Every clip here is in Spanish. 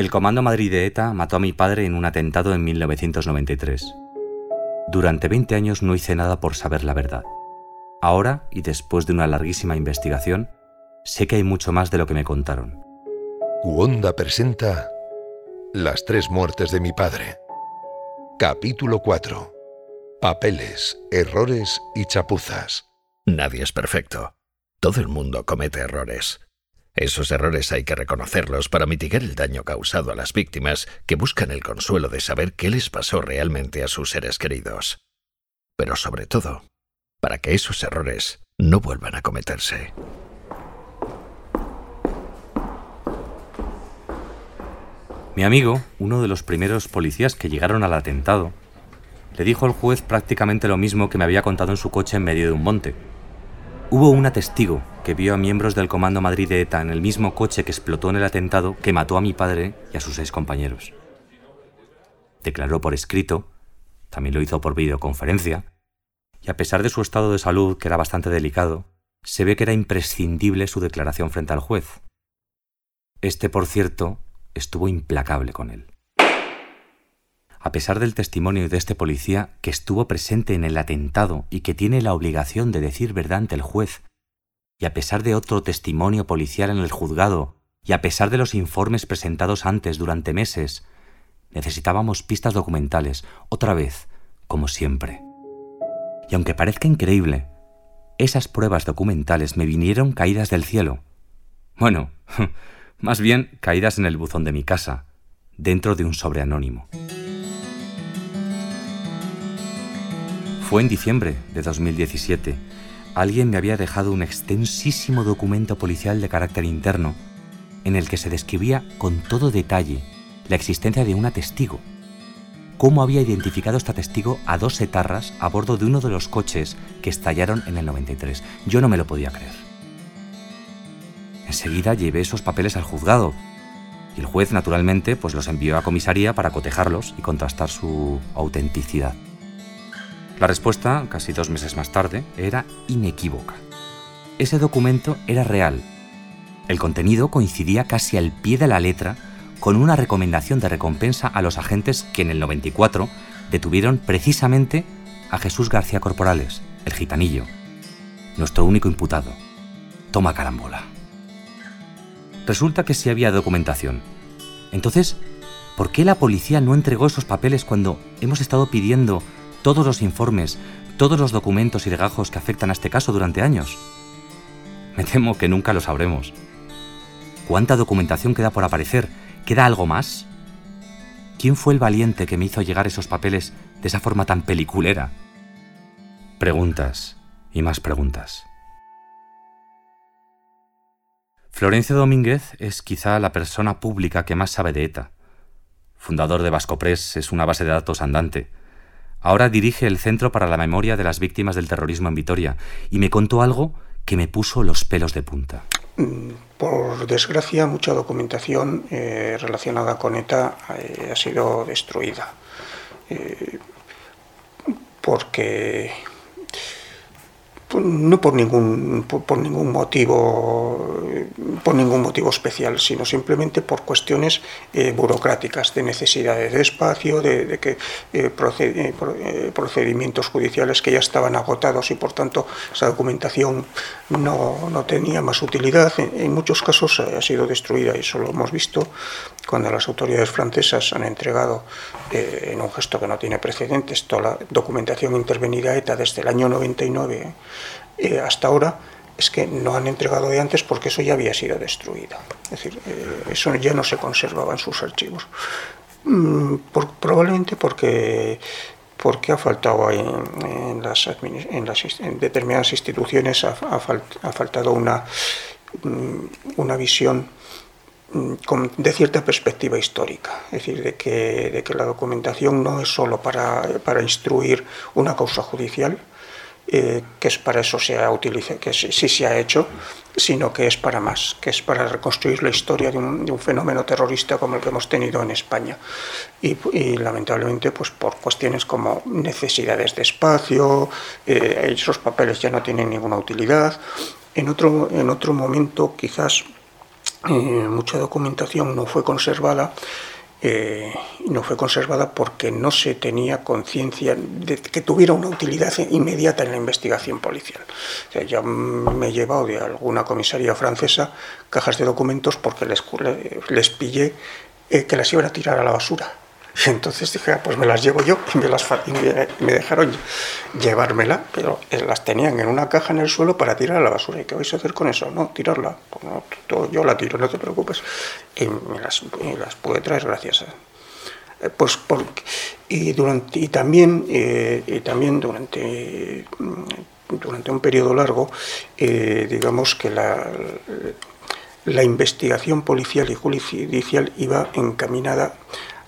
El Comando Madrid de ETA mató a mi padre en un atentado en 1993. Durante 20 años no hice nada por saber la verdad. Ahora, y después de una larguísima investigación, sé que hay mucho más de lo que me contaron. Wanda presenta Las tres muertes de mi padre. Capítulo 4. Papeles, errores y chapuzas. Nadie es perfecto. Todo el mundo comete errores. Esos errores hay que reconocerlos para mitigar el daño causado a las víctimas que buscan el consuelo de saber qué les pasó realmente a sus seres queridos. Pero sobre todo, para que esos errores no vuelvan a cometerse. Mi amigo, uno de los primeros policías que llegaron al atentado, le dijo al juez prácticamente lo mismo que me había contado en su coche en medio de un monte. Hubo un testigo que vio a miembros del Comando Madrid de ETA en el mismo coche que explotó en el atentado que mató a mi padre y a sus seis compañeros. Declaró por escrito, también lo hizo por videoconferencia, y a pesar de su estado de salud, que era bastante delicado, se ve que era imprescindible su declaración frente al juez. Este, por cierto, estuvo implacable con él. A pesar del testimonio de este policía que estuvo presente en el atentado y que tiene la obligación de decir verdad ante el juez, y a pesar de otro testimonio policial en el juzgado, y a pesar de los informes presentados antes durante meses, necesitábamos pistas documentales, otra vez, como siempre. Y aunque parezca increíble, esas pruebas documentales me vinieron caídas del cielo. Bueno, más bien caídas en el buzón de mi casa, dentro de un sobre anónimo. Fue en diciembre de 2017. Alguien me había dejado un extensísimo documento policial de carácter interno en el que se describía con todo detalle la existencia de una testigo. Cómo había identificado esta testigo a dos etarras a bordo de uno de los coches que estallaron en el 93. Yo no me lo podía creer. Enseguida llevé esos papeles al juzgado y el juez, naturalmente, pues los envió a comisaría para cotejarlos y contrastar su autenticidad. La respuesta, casi dos meses más tarde, era inequívoca. Ese documento era real. El contenido coincidía casi al pie de la letra con una recomendación de recompensa a los agentes que en el 94 detuvieron precisamente a Jesús García Corporales, el gitanillo, nuestro único imputado. Toma carambola. Resulta que sí había documentación. Entonces, ¿por qué la policía no entregó esos papeles cuando hemos estado pidiendo todos los informes, todos los documentos y legajos que afectan a este caso durante años? Me temo que nunca lo sabremos. ¿Cuánta documentación queda por aparecer? ¿Queda algo más? ¿Quién fue el valiente que me hizo llegar esos papeles de esa forma tan peliculera? Preguntas y más preguntas. Florencio Domínguez es quizá la persona pública que más sabe de ETA. Fundador de Vasco Press es una base de datos andante. Ahora dirige el Centro para la Memoria de las Víctimas del Terrorismo en Vitoria y me contó algo que me puso los pelos de punta. Mm, por desgracia, mucha documentación eh, relacionada con ETA eh, ha sido destruida. Eh, porque no por ningún, por, ningún motivo por ningún motivo especial, sino simplemente por cuestiones eh, burocráticas, de necesidades de espacio, de, que eh, eh, procedimientos judiciales que ya estaban agotados y por tanto esa documentación no, no tenía más utilidad. En, muchos casos ha sido destruida y eso lo hemos visto cuando las autoridades francesas han entregado en un gesto que no tiene precedentes toda la documentación intervenida ETA desde el año 99 eh, hasta ahora es que no han entregado de antes porque eso ya había sido destruido. Es decir, eh, eso ya no se conservaba en sus archivos. Mm, probablemente porque porque ha faltado en, las, en, las, determinadas instituciones ha, ha, faltado una, mm, una visión mm, de cierta perspectiva histórica, es decir, de que, de que la documentación no es solo para, para instruir una causa judicial, eh, que es para eso se ha utilizado, que sí, se ha hecho, sino que es para más, que es para reconstruir la historia de un, fenómeno terrorista como el que hemos tenido en España. Y, lamentablemente, pues por cuestiones como necesidades de espacio, eh, esos papeles ya no tienen ninguna utilidad. En otro, en otro momento, quizás mucha documentación no fue conservada eh, no fue conservada porque no se tenía conciencia de que tuviera una utilidad inmediata en la investigación policial. Ya me he llevado de alguna comisaría francesa cajas de documentos porque les, les pillé eh, que las iban a tirar a la basura entonces dije, ah, pues me las llevo yo y me, las, me, dejaron llevármela, pero eh, las tenían en una caja en el suelo para tirar a la basura. ¿Y qué vais a hacer con eso? No, tirarla. Pues yo la tiro, no te preocupes. Y me las, las pude traer gracias a... Eh, pues durante, y, también, eh, y también durante, durante un periodo largo, digamos que la, la investigación policial y judicial iba encaminada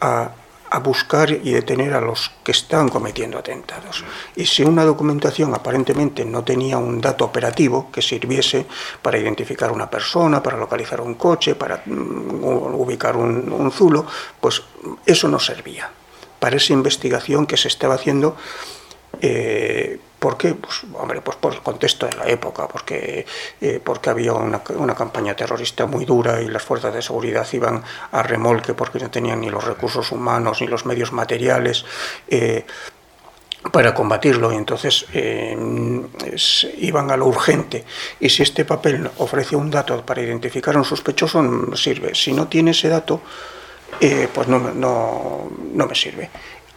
a a buscar y detener a los que están cometiendo atentados. Y si una documentación aparentemente no tenía un dato operativo que sirviese para identificar una persona, para localizar un coche, para mm, ubicar un zulo, pues eso no servía para esa investigación que se estaba haciendo eh, ¿Por qué? Pues, hombre, pues por el contexto de la época, porque, eh, porque había una, una, campaña terrorista muy dura y las fuerzas de seguridad iban a remolque porque no tenían ni los recursos humanos ni los medios materiales. Eh, para combatirlo y entonces eh, iban a lo urgente y si este papel ofrece un dato para identificar a un sospechoso sirve si no tiene ese dato pues no, no, no me sirve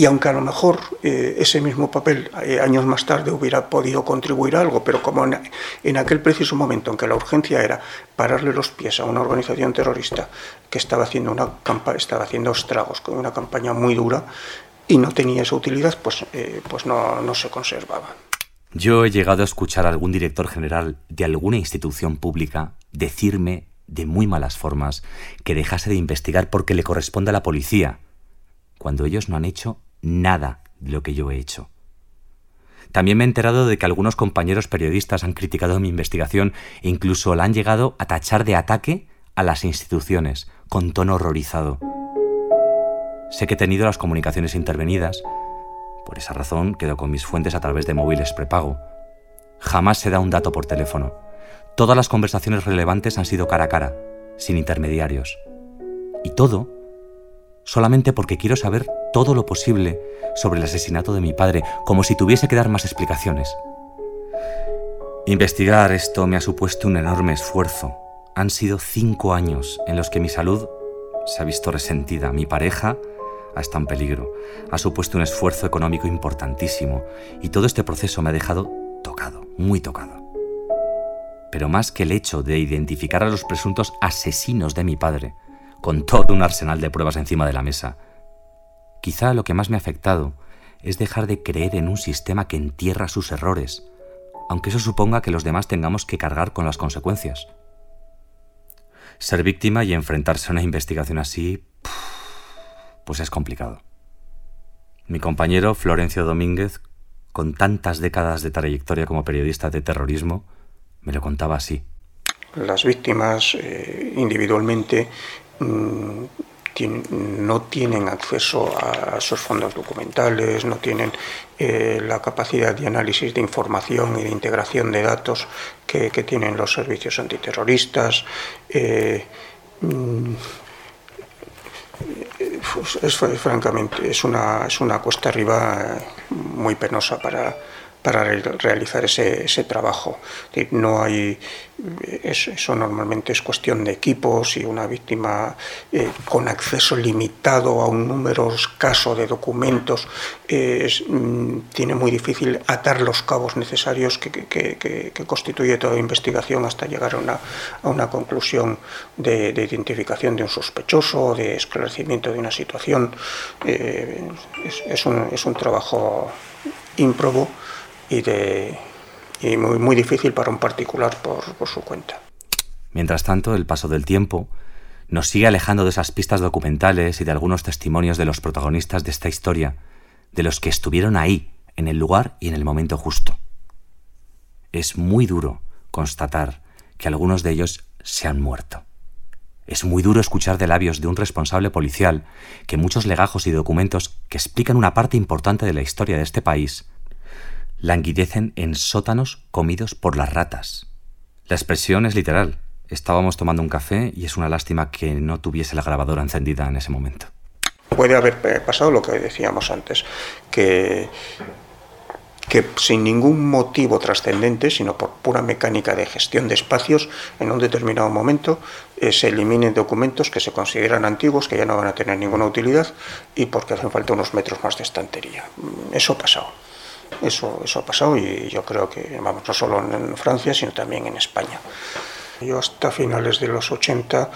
y aunque a lo mejor eh, ese mismo papel eh, años más tarde hubiera podido contribuir a algo, pero como en, aquel preciso momento en que la urgencia era pararle los pies a una organización terrorista que estaba haciendo, una estaba haciendo estragos con una campaña muy dura y no tenía esa utilidad, pues, eh, pues no, no se conservaba. Yo he llegado a escuchar a algún director general de alguna institución pública decirme de muy malas formas que dejase de investigar porque le corresponde a la policía cuando ellos no han hecho nada de lo que yo he hecho. También me he enterado de que algunos compañeros periodistas han criticado mi investigación e incluso la han llegado a tachar de ataque a las instituciones, con tono horrorizado. Sé que he tenido las comunicaciones intervenidas. Por esa razón quedo con mis fuentes a través de móviles prepago. Jamás se da un dato por teléfono. Todas las conversaciones relevantes han sido cara a cara, sin intermediarios. Y todo solamente porque quiero saber todo lo posible sobre el asesinato de mi padre, como si tuviese que dar más explicaciones. Investigar esto me ha supuesto un enorme esfuerzo. Han sido cinco años en los que mi salud se ha visto resentida. Mi pareja ha en peligro. Ha supuesto un esfuerzo económico importantísimo. Y todo este proceso me ha dejado tocado, muy tocado. Pero más que el hecho de identificar a los presuntos asesinos de mi padre, con todo un arsenal de pruebas encima de la mesa. Quizá lo que más me ha afectado es dejar de creer en un sistema que entierra sus errores, aunque eso suponga que los demás tengamos que cargar con las consecuencias. Ser víctima y enfrentarse a una investigación así, pues es complicado. Mi compañero Florencio Domínguez, con tantas décadas de trayectoria como periodista de terrorismo, me lo contaba así. Las víctimas eh, individualmente no tienen acceso a esos fondos documentales, no tienen eh, la capacidad de análisis de información y de integración de datos que, tienen los servicios antiterroristas. Eh, mm, es, francamente es una, es una cuesta arriba muy penosa para, para realizar ese, ese trabajo. No hay, eso normalmente es cuestión de equipos y una víctima eh, con acceso limitado a un número escaso de documentos mm, tiene muy difícil atar los cabos necesarios que, que, que, constituye toda investigación hasta llegar a una, a una conclusión de, identificación de un sospechoso, de esclarecimiento de una situación. Eh, es, es, un, es un trabajo ímprobo y, de, muy, muy difícil para un particular por, por su cuenta. Mientras tanto, el paso del tiempo nos sigue alejando de esas pistas documentales y de algunos testimonios de los protagonistas de esta historia, de los que estuvieron ahí, en el lugar y en el momento justo. Es muy duro constatar que algunos de ellos se han muerto. Es muy duro escuchar de labios de un responsable policial que muchos legajos y documentos que explican una parte importante de la historia de este país languidecen en sótanos comidos por las ratas. La expresión es literal. Estábamos tomando un café y es una lástima que no tuviese la grabadora encendida en ese momento. Puede haber eh, pasado lo que decíamos antes, que que sin ningún motivo trascendente, sino por pura mecánica de gestión de espacios, en un determinado momento eh, se eliminen documentos que se consideran antiguos, que ya no van a tener ninguna utilidad, y porque hacen falta unos metros más de estantería. Mm, eso ha pasado. Eso, eso ha pasado y yo creo que, vamos, no solo en Francia, sino también en España. Yo hasta finales de los 80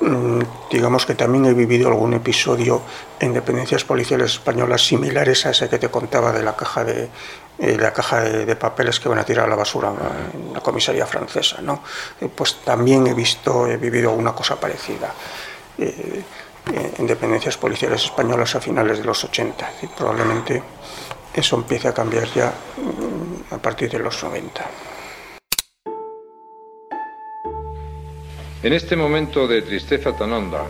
Mm, digamos que también he vivido algún episodio en dependencias policiales españolas similares a ese que te contaba de la caja de, eh, la caja de, papeles que van a tirar a la basura en la comisaría francesa. ¿no? Eh, pues también he visto, he vivido una cosa parecida. Eh, en dependencias policiales españolas a finales de los 80. probablemente eso empiece a cambiar ya mm, a partir de los 90. En este momento de tristeza tan honda,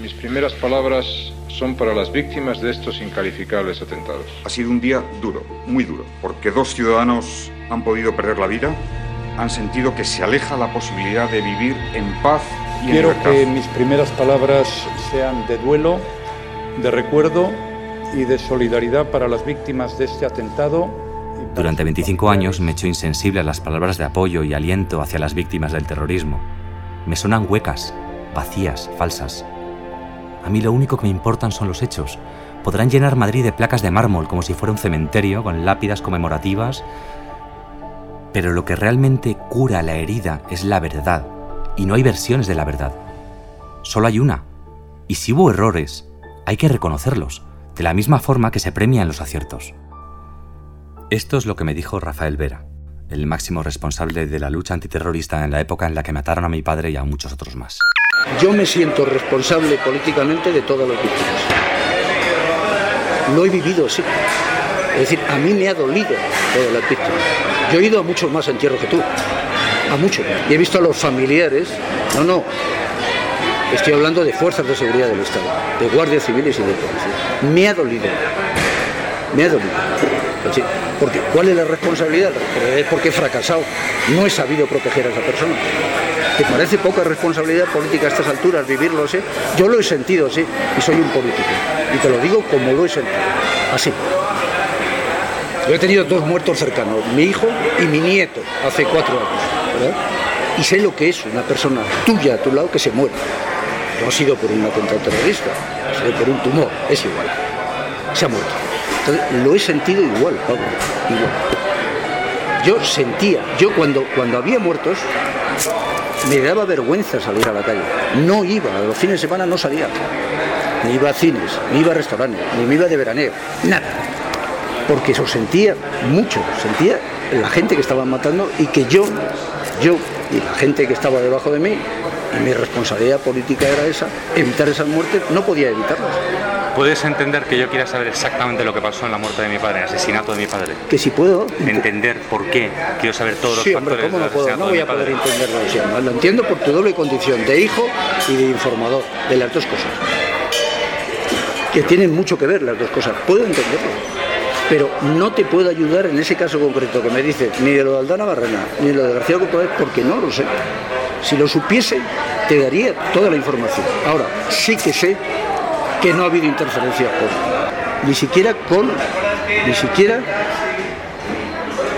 mis primeras palabras son para las víctimas de estos incalificables atentados. Ha sido un día duro, muy duro, porque dos ciudadanos han podido perder la vida, han sentido que se aleja la posibilidad de vivir en paz y Quiero que mis primeras palabras sean de duelo, de recuerdo y de solidaridad para las víctimas de este atentado. Durante 25 años me hecho insensible a las palabras de apoyo y aliento hacia las víctimas del terrorismo me sonan huecas, vacías, falsas. A mí lo único que me importan son los hechos. Podrán llenar Madrid de placas de mármol como si fuera un cementerio con lápidas conmemorativas, pero lo que realmente cura la herida es la verdad, y no hay versiones de la verdad. Solo hay una. Y si hubo errores, hay que reconocerlos, de la misma forma que se premian los aciertos. Esto es lo que me dijo Rafael Vera el máximo responsable de la lucha antiterrorista en la época en la que mataron a mi padre y a muchos otros más. Yo me siento responsable políticamente de todas las víctimas. Lo he vivido así. Es decir, a mí me ha dolido todas las víctimas. Yo he ido a muchos más entierros que tú. A muchos. Y he visto a los familiares. No, no. Estoy hablando de fuerzas de seguridad del Estado, de guardias civiles y de policía. Me ha dolido. Me ha dolido. Porque ¿cuál es la responsabilidad? Es porque he fracasado. No he sabido proteger a esa persona. ¿Te parece poca responsabilidad política a estas alturas vivirlo así? Yo lo he sentido así y soy un político. Y te lo digo como lo he sentido. Así. Yo he tenido dos muertos cercanos, mi hijo y mi nieto, hace cuatro años. Y sé lo que es una persona tuya a tu lado que se muere. No ha sido por un atentado terrorista, ha sido por un tumor, es igual. Se ha muerto lo he sentido igual, Pablo, igual. Yo sentía, yo cuando, cuando había muertos, me daba vergüenza salir a la calle. No iba, a los fines de semana no salía. Ni iba a cines, ni iba a restaurantes, ni me iba de veraneo, nada. Porque eso sentía mucho, sentía la gente que estaban matando y que yo, yo y la gente que estaba debajo de mí, mi responsabilidad política era esa, evitar esas muertes, no podía evitarlas. ¿Puedes entender que yo quiera saber exactamente lo que pasó en la muerte de mi padre, el asesinato de mi padre? Que si puedo. Entender por qué. Quiero saber todos los sí, hombre, ¿cómo no puedo? No voy a poder entenderlo. ¿no? Lo entiendo por tu doble condición, de hijo y de informador, de las dos cosas. Que tienen mucho que ver las dos cosas. Puedo entenderlo. Pero no te puedo ayudar en ese caso concreto que me dices, ni de lo de Aldana Barrena, ni de lo de García Copérez, porque no lo sé. Si lo supiese, te daría toda la información. Ahora, sí que sé que no ha habido interferencia con, ni siquiera con, ni siquiera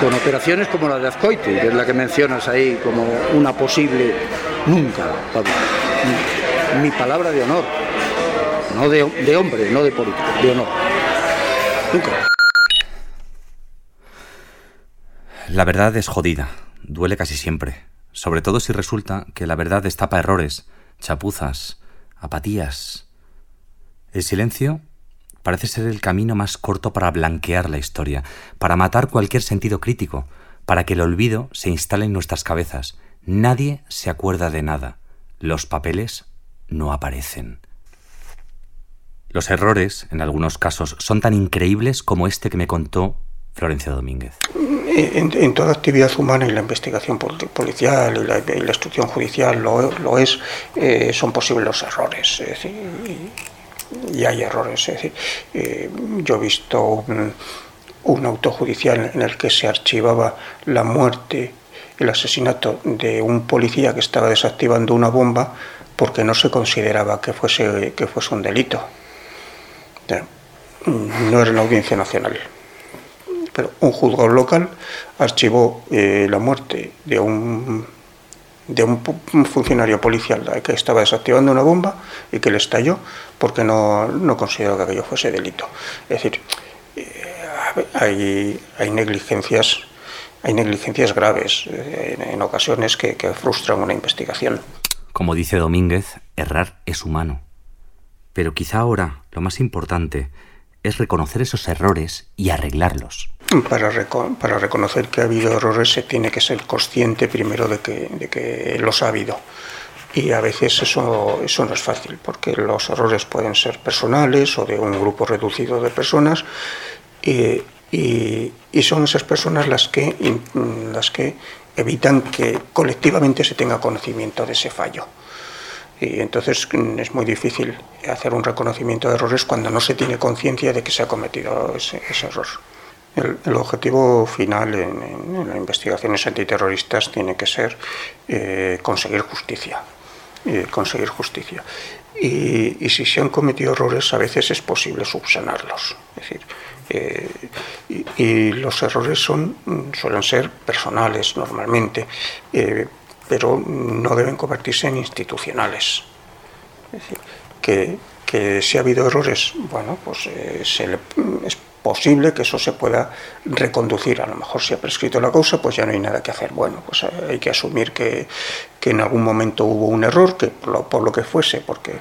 con operaciones como la de Azcoiti, que es la que mencionas ahí como una posible, nunca, Pablo. Mi, palabra de honor, no de hombre, no de político, de honor. Nunca. La verdad es jodida, duele casi siempre, sobre todo si resulta que la verdad destapa errores, chapuzas, apatías, el silencio parece ser el camino más corto para blanquear la historia, para matar cualquier sentido crítico, para que el olvido se instale en nuestras cabezas. Nadie se acuerda de nada. Los papeles no aparecen. Los errores, en algunos casos, son tan increíbles como este que me contó Florencia Domínguez. En, toda actividad humana y la investigación policial y la, instrucción judicial lo, es, eh, son posibles los errores y hay errores. Eh, yo he visto un, un auto judicial en el que se archivaba la muerte el asesinato de un policía que estaba desactivando una bomba porque no se consideraba que fuese, que fuese un delito. No era la Audiencia Nacional. Un juzgado local archivó eh, la muerte de un, de un funcionario policial que estaba desactivando una bomba y que le estalló porque no, no consideró que aquello fuese delito. Es decir, eh, hay, hay negligencias hay negligencias graves eh, en, ocasiones que frustran una investigación. Como dice Domínguez, errar es humano. Pero quizá ahora lo más importante es reconocer esos errores y arreglarlos. Para, para, reconocer que ha habido errores se tiene que ser consciente primero de que, de que los ha habido. Y a veces eso, eso no es fácil, porque los errores pueden ser personales o de un grupo reducido de personas. Y, y, son esas personas las que, las que evitan que colectivamente se tenga conocimiento de ese fallo. Y entonces mm, es muy difícil hacer un reconocimiento de errores cuando no se tiene conciencia de que se ha cometido ese, error. El, objetivo final en, las investigaciones antiterroristas tiene que ser eh, conseguir justicia. Eh, conseguir justicia. Y, y, si se han cometido errores, a veces es posible subsanarlos. Es decir, eh, y, los errores son, suelen ser personales normalmente, pero no deben convertirse en institucionales. Es decir, que, que si ha habido errores, bueno, pues eh, se le, es posible que eso se pueda reconducir. A lo mejor si ha prescrito la causa, pues ya no hay nada que hacer. Bueno, pues hay que asumir que, que en algún momento hubo un error, que por lo, por lo, que fuese, porque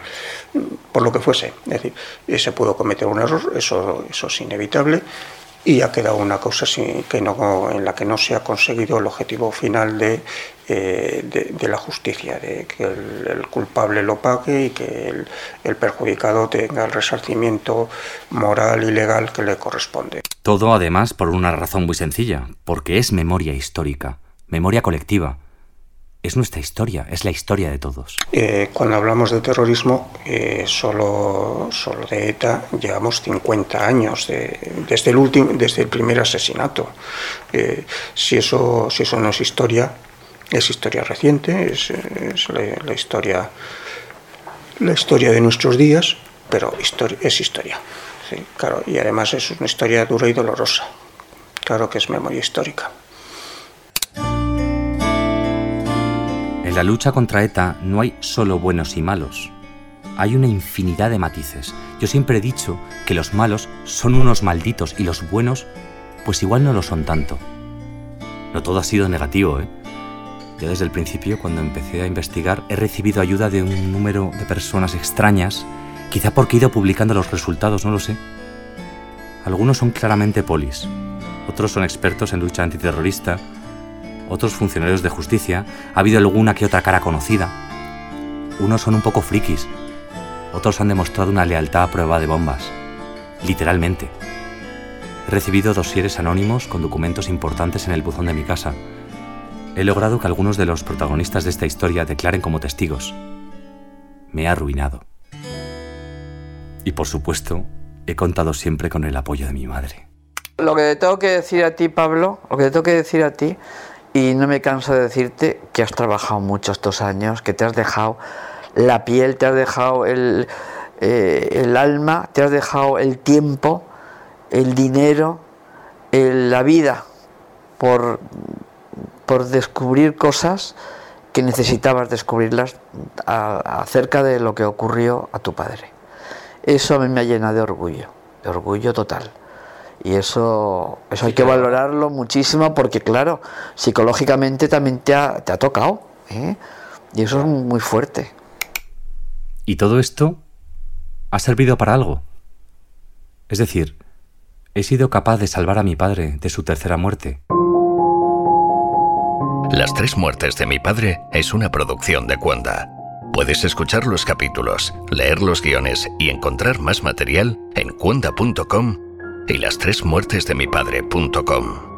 por lo que fuese, es decir, se pudo cometer un error, eso, eso es inevitable, y ha quedado una causa que no, en la que no se ha conseguido el objetivo final de, eh, de, la justicia, de que el, culpable lo pague y que el, perjudicado tenga el resarcimiento moral y legal que le corresponde. Todo además por una razón muy sencilla, porque es memoria histórica, memoria colectiva es nuestra historia, es la historia de todos. Eh, cuando hablamos de terrorismo, eh, solo, solo de ETA llevamos 50 años, desde, el último, desde el primer asesinato. Eh, si, eso, si eso no es historia, es historia reciente, es, la, historia, la historia de nuestros días, pero historia, es historia. claro, y además es una historia dura y dolorosa. Claro que es memoria histórica. La lucha contra ETA no hay solo buenos y malos. Hay una infinidad de matices. Yo siempre he dicho que los malos son unos malditos y los buenos, pues igual no lo son tanto. No todo ha sido negativo, ¿eh? Yo desde el principio, cuando empecé a investigar, he recibido ayuda de un número de personas extrañas, quizá porque he ido publicando los resultados, no lo sé. Algunos son claramente polis, otros son expertos en lucha antiterrorista, otros funcionarios de justicia, ha habido alguna que otra cara conocida. Unos son un poco frikis, otros han demostrado una lealtad a prueba de bombas. Literalmente. He recibido dosieres anónimos con documentos importantes en el buzón de mi casa. He logrado que algunos de los protagonistas de esta historia declaren como testigos. Me he arruinado. Y por supuesto, he contado siempre con el apoyo de mi madre. Lo que te tengo que decir a ti, Pablo, lo que te tengo que decir a ti y no me canso de decirte que has trabajado mucho estos años, que te has dejado la piel, te has dejado el, eh, el alma, te has dejado el tiempo, el dinero, la vida por, por descubrir cosas que necesitabas descubrirlas acerca de lo que ocurrió a tu padre. Eso a mí me llena de orgullo, de orgullo total. Y eso, eso hay que valorarlo muchísimo porque, claro, psicológicamente también te ha, te ha tocado. ¿eh? Y eso es muy fuerte. ¿Y todo esto ha servido para algo? Es decir, he sido capaz de salvar a mi padre de su tercera muerte. Las tres muertes de mi padre es una producción de Cuanda. Puedes escuchar los capítulos, leer los guiones y encontrar más material en cuanda.com y las tres muertes de mi padre.com.